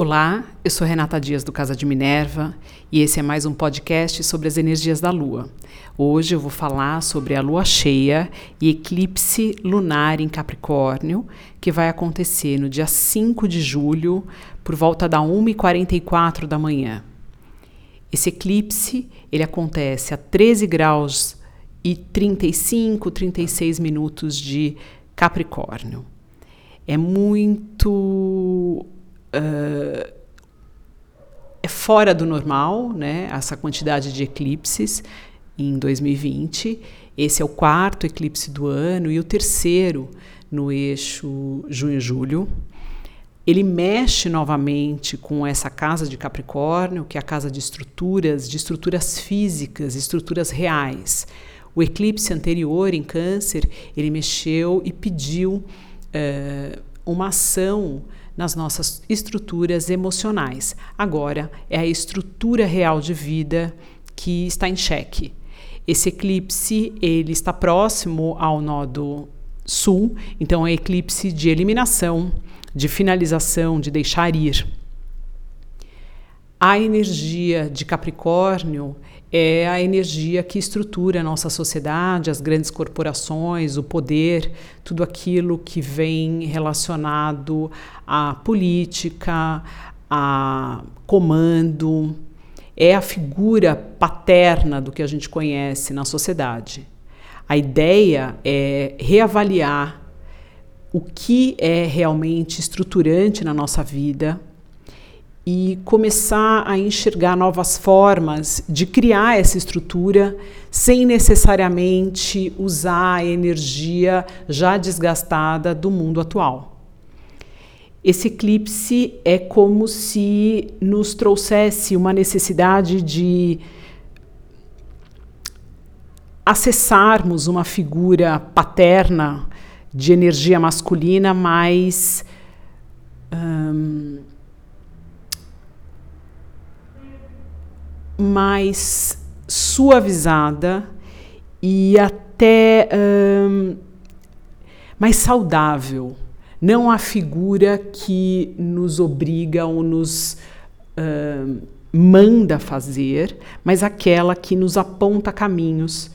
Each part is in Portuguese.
Olá, eu sou Renata Dias do Casa de Minerva e esse é mais um podcast sobre as energias da Lua. Hoje eu vou falar sobre a Lua cheia e eclipse lunar em Capricórnio, que vai acontecer no dia 5 de julho, por volta da 1h44 da manhã. Esse eclipse ele acontece a 13 graus e 35, 36 minutos de Capricórnio. É muito uh, é fora do normal, né? Essa quantidade de eclipses em 2020. Esse é o quarto eclipse do ano e o terceiro no eixo junho-julho. Ele mexe novamente com essa casa de Capricórnio, que é a casa de estruturas, de estruturas físicas, estruturas reais. O eclipse anterior em Câncer, ele mexeu e pediu uh, uma ação nas nossas estruturas emocionais. Agora é a estrutura real de vida que está em xeque. Esse eclipse ele está próximo ao nodo sul, então é eclipse de eliminação, de finalização, de deixar ir. A energia de Capricórnio é a energia que estrutura a nossa sociedade, as grandes corporações, o poder, tudo aquilo que vem relacionado à política, a comando. É a figura paterna do que a gente conhece na sociedade. A ideia é reavaliar o que é realmente estruturante na nossa vida e começar a enxergar novas formas de criar essa estrutura sem necessariamente usar a energia já desgastada do mundo atual. Esse eclipse é como se nos trouxesse uma necessidade de acessarmos uma figura paterna de energia masculina mais. Um, mais suavizada e até hum, mais saudável. Não a figura que nos obriga ou nos hum, manda fazer, mas aquela que nos aponta caminhos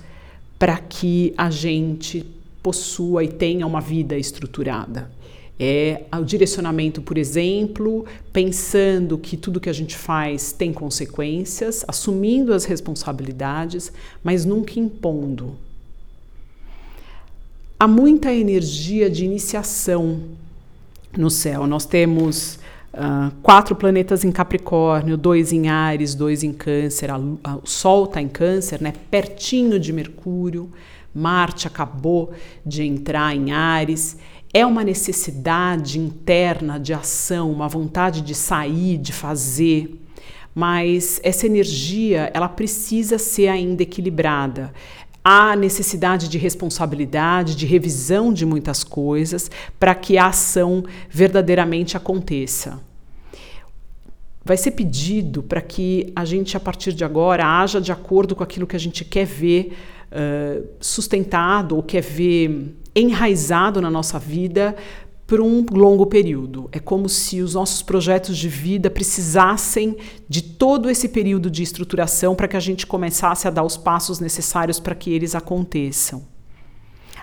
para que a gente possua e tenha uma vida estruturada. É o direcionamento, por exemplo, pensando que tudo que a gente faz tem consequências, assumindo as responsabilidades, mas nunca impondo. Há muita energia de iniciação no céu. Nós temos uh, quatro planetas em Capricórnio, dois em Ares, dois em Câncer. A, a, o Sol está em Câncer, né? pertinho de Mercúrio. Marte acabou de entrar em Ares é uma necessidade interna de ação, uma vontade de sair, de fazer, mas essa energia ela precisa ser ainda equilibrada. Há necessidade de responsabilidade, de revisão de muitas coisas para que a ação verdadeiramente aconteça. Vai ser pedido para que a gente, a partir de agora, haja de acordo com aquilo que a gente quer ver sustentado ou quer ver enraizado na nossa vida por um longo período. É como se os nossos projetos de vida precisassem de todo esse período de estruturação para que a gente começasse a dar os passos necessários para que eles aconteçam.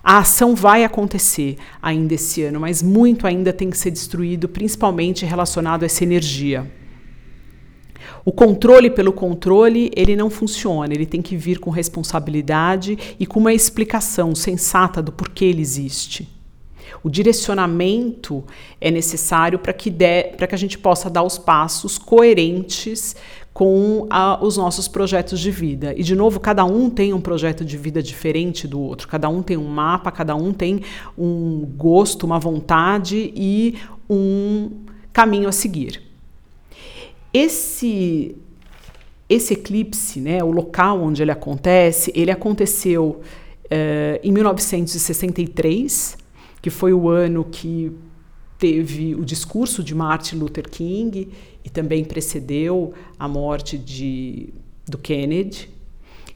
A ação vai acontecer ainda esse ano, mas muito ainda tem que ser destruído, principalmente relacionado a essa energia. O controle pelo controle, ele não funciona, ele tem que vir com responsabilidade e com uma explicação sensata do porquê ele existe. O direcionamento é necessário para que, que a gente possa dar os passos coerentes com a, os nossos projetos de vida. E, de novo, cada um tem um projeto de vida diferente do outro, cada um tem um mapa, cada um tem um gosto, uma vontade e um caminho a seguir. Esse esse eclipse, né, o local onde ele acontece, ele aconteceu uh, em 1963, que foi o ano que teve o discurso de Martin Luther King e também precedeu a morte de, do Kennedy.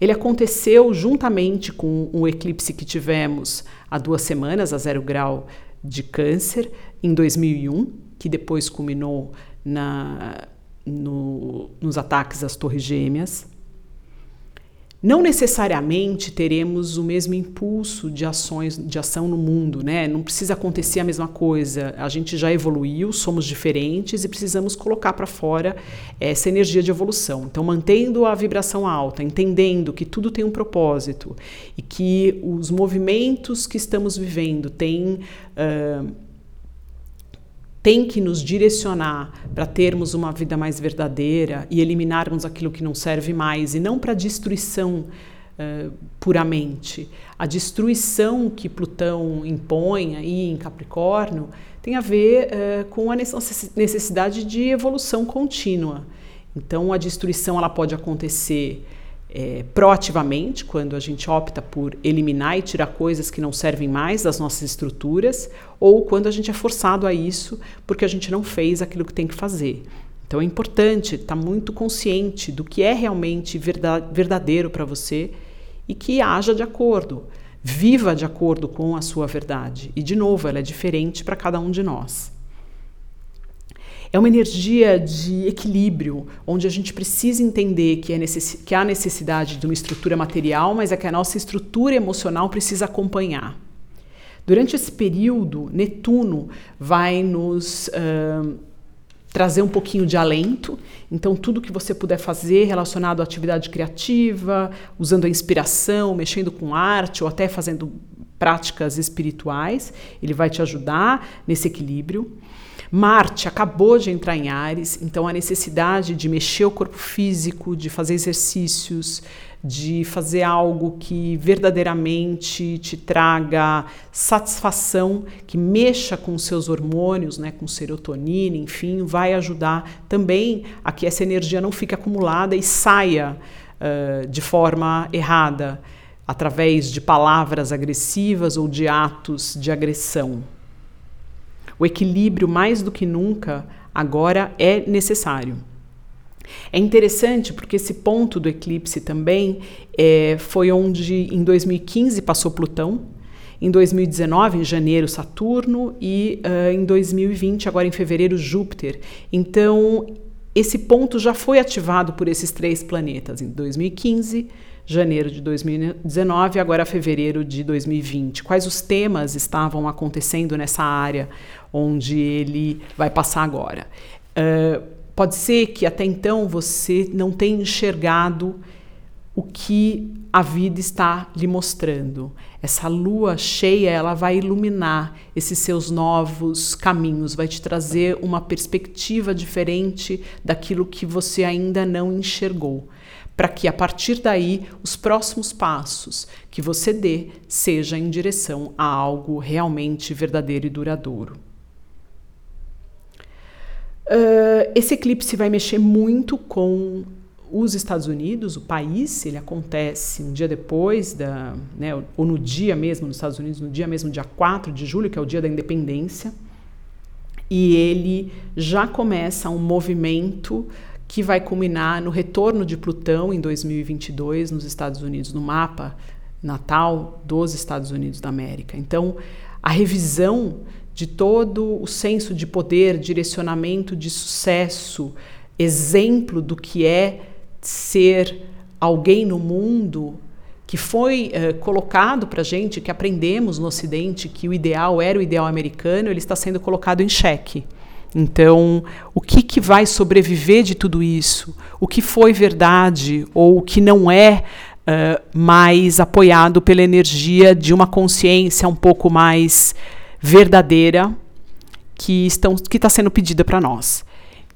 Ele aconteceu juntamente com o eclipse que tivemos há duas semanas, a zero grau de câncer, em 2001. que depois culminou na, no, nos ataques às Torres Gêmeas. Não necessariamente teremos o mesmo impulso de ações de ação no mundo, né? Não precisa acontecer a mesma coisa. A gente já evoluiu, somos diferentes e precisamos colocar para fora essa energia de evolução. Então, mantendo a vibração alta, entendendo que tudo tem um propósito e que os movimentos que estamos vivendo têm uh, tem que nos direcionar para termos uma vida mais verdadeira e eliminarmos aquilo que não serve mais, e não para destruição uh, puramente. A destruição que Plutão impõe aí em Capricórnio tem a ver uh, com a necessidade de evolução contínua. Então, a destruição ela pode acontecer é, proativamente, quando a gente opta por eliminar e tirar coisas que não servem mais das nossas estruturas, ou quando a gente é forçado a isso porque a gente não fez aquilo que tem que fazer. Então é importante estar muito consciente do que é realmente verdadeiro para você e que haja de acordo, viva de acordo com a sua verdade. E, de novo, ela é diferente para cada um de nós. É uma energia de equilíbrio, onde a gente precisa entender que, é necess... que há necessidade de uma estrutura material, mas é que a nossa estrutura emocional precisa acompanhar. Durante esse período, Netuno vai nos uh, trazer um pouquinho de alento. Então, tudo que você puder fazer relacionado à atividade criativa, usando a inspiração, mexendo com arte ou até fazendo práticas espirituais, ele vai te ajudar nesse equilíbrio. Marte acabou de entrar em Ares, então a necessidade de mexer o corpo físico, de fazer exercícios, de fazer algo que verdadeiramente te traga satisfação, que mexa com seus hormônios, né, com serotonina, enfim, vai ajudar também a que essa energia não fique acumulada e saia uh, de forma errada, através de palavras agressivas ou de atos de agressão. O equilíbrio, mais do que nunca, agora é necessário. É interessante porque esse ponto do eclipse também é, foi onde em 2015 passou Plutão, em 2019, em janeiro, Saturno e uh, em 2020, agora em fevereiro, Júpiter. Então, esse ponto já foi ativado por esses três planetas em 2015, janeiro de 2019 e agora fevereiro de 2020. Quais os temas estavam acontecendo nessa área onde ele vai passar agora? Uh, pode ser que até então você não tenha enxergado o que a vida está lhe mostrando. Essa lua cheia, ela vai iluminar esses seus novos caminhos, vai te trazer uma perspectiva diferente daquilo que você ainda não enxergou para que a partir daí os próximos passos que você dê seja em direção a algo realmente verdadeiro e duradouro. Uh, esse eclipse vai mexer muito com os Estados Unidos, o país, ele acontece um dia depois, da, né, ou no dia mesmo nos Estados Unidos, no dia mesmo, dia 4 de julho, que é o dia da independência, e ele já começa um movimento que vai culminar no retorno de Plutão em 2022 nos Estados Unidos, no mapa natal dos Estados Unidos da América. Então, a revisão de todo o senso de poder, direcionamento de sucesso, exemplo do que é ser alguém no mundo que foi uh, colocado para gente, que aprendemos no Ocidente que o ideal era o ideal americano, ele está sendo colocado em xeque. Então, o que, que vai sobreviver de tudo isso? O que foi verdade ou o que não é uh, mais apoiado pela energia de uma consciência um pouco mais verdadeira que está sendo pedida para nós?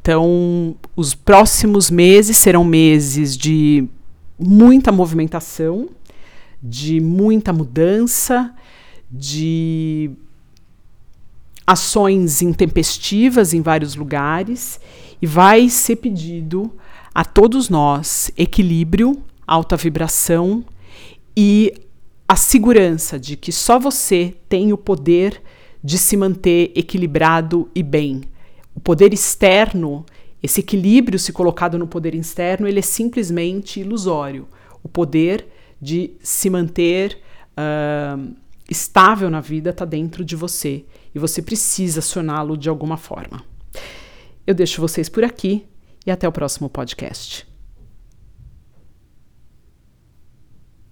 Então, os próximos meses serão meses de muita movimentação, de muita mudança, de ações intempestivas em vários lugares e vai ser pedido a todos nós equilíbrio, alta vibração e a segurança de que só você tem o poder de se manter equilibrado e bem. O poder externo, esse equilíbrio se colocado no poder externo, ele é simplesmente ilusório. O poder de se manter uh, estável na vida está dentro de você e você precisa acioná-lo de alguma forma. Eu deixo vocês por aqui e até o próximo podcast.